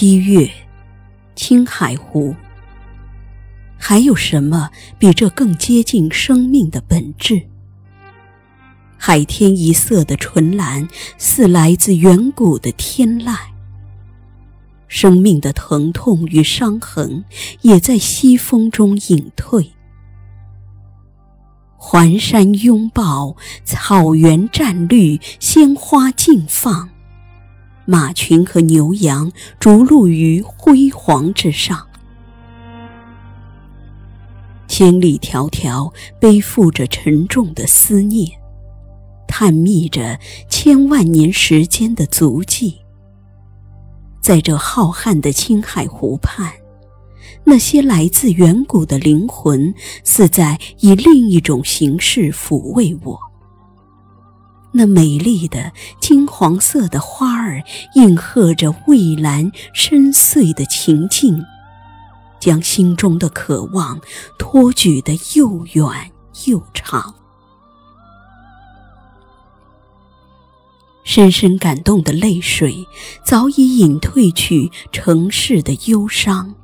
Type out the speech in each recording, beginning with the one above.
七月，青海湖。还有什么比这更接近生命的本质？海天一色的纯蓝，似来自远古的天籁。生命的疼痛与伤痕，也在西风中隐退。环山拥抱，草原湛绿，鲜花竞放，马群和牛羊逐鹿于辉煌之上。千里迢迢，背负着沉重的思念，探秘着千万年时间的足迹。在这浩瀚的青海湖畔，那些来自远古的灵魂，似在以另一种形式抚慰我。那美丽的金黄色的花儿，应和着蔚蓝深邃的情境。将心中的渴望托举得又远又长，深深感动的泪水早已隐退去城市的忧伤。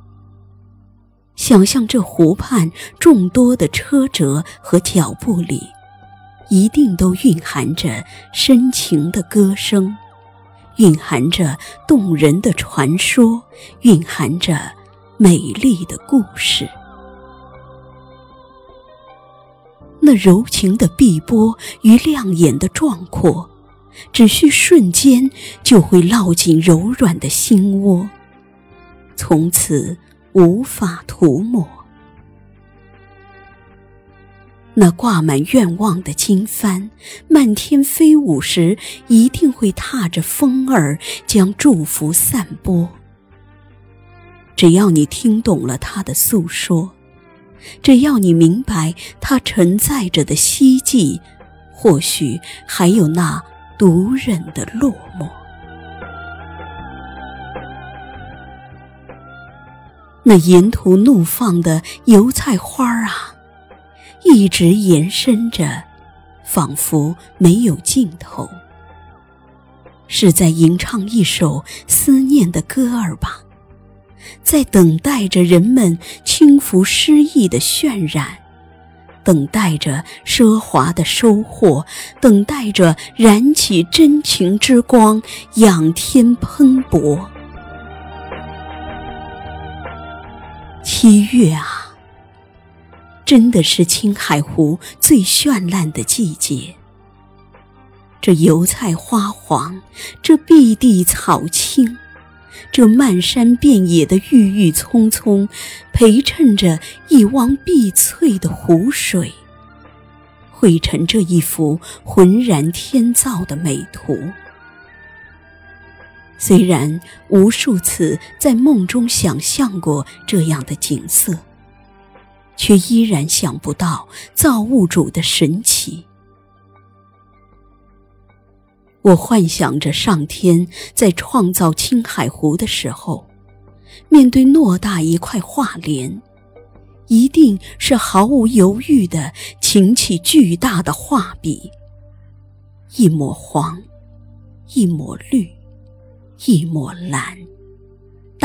想象这湖畔众多的车辙和脚步里，一定都蕴含着深情的歌声，蕴含着动人的传说，蕴含着。美丽的故事，那柔情的碧波与亮眼的壮阔，只需瞬间就会烙进柔软的心窝，从此无法涂抹。那挂满愿望的经幡，漫天飞舞时，一定会踏着风儿，将祝福散播。只要你听懂了他的诉说，只要你明白他承载着的希冀，或许还有那独忍的落寞。那沿途怒放的油菜花啊，一直延伸着，仿佛没有尽头，是在吟唱一首思念的歌儿吧。在等待着人们轻浮诗意的渲染，等待着奢华的收获，等待着燃起真情之光，仰天喷薄。七月啊，真的是青海湖最绚烂的季节。这油菜花黄，这碧地草青。这漫山遍野的郁郁葱葱，陪衬着一汪碧翠的湖水，绘成这一幅浑然天造的美图。虽然无数次在梦中想象过这样的景色，却依然想不到造物主的神奇。我幻想着上天在创造青海湖的时候，面对偌大一块画莲，一定是毫无犹豫地擎起巨大的画笔，一抹黄，一抹绿，一抹蓝，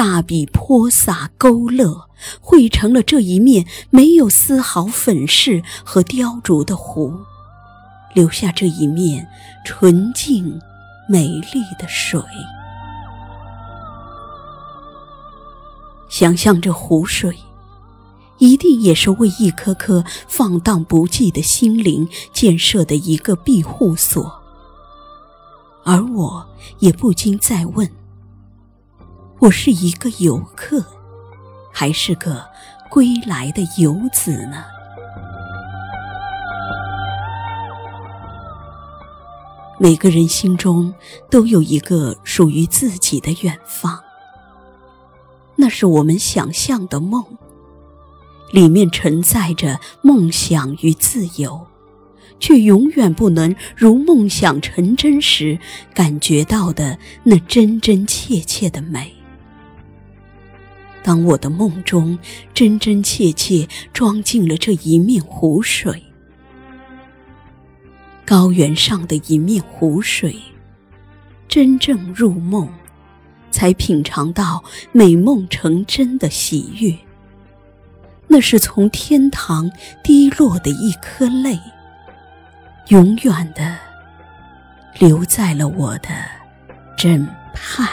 大笔泼洒勾勒，绘成了这一面没有丝毫粉饰和雕琢的湖。留下这一面纯净、美丽的水。想象这湖水，一定也是为一颗颗放荡不羁的心灵建设的一个庇护所。而我也不禁在问：我是一个游客，还是个归来的游子呢？每个人心中都有一个属于自己的远方，那是我们想象的梦，里面承载着梦想与自由，却永远不能如梦想成真时感觉到的那真真切切的美。当我的梦中真真切切装进了这一面湖水。高原上的一面湖水，真正入梦，才品尝到美梦成真的喜悦。那是从天堂滴落的一颗泪，永远的留在了我的枕畔。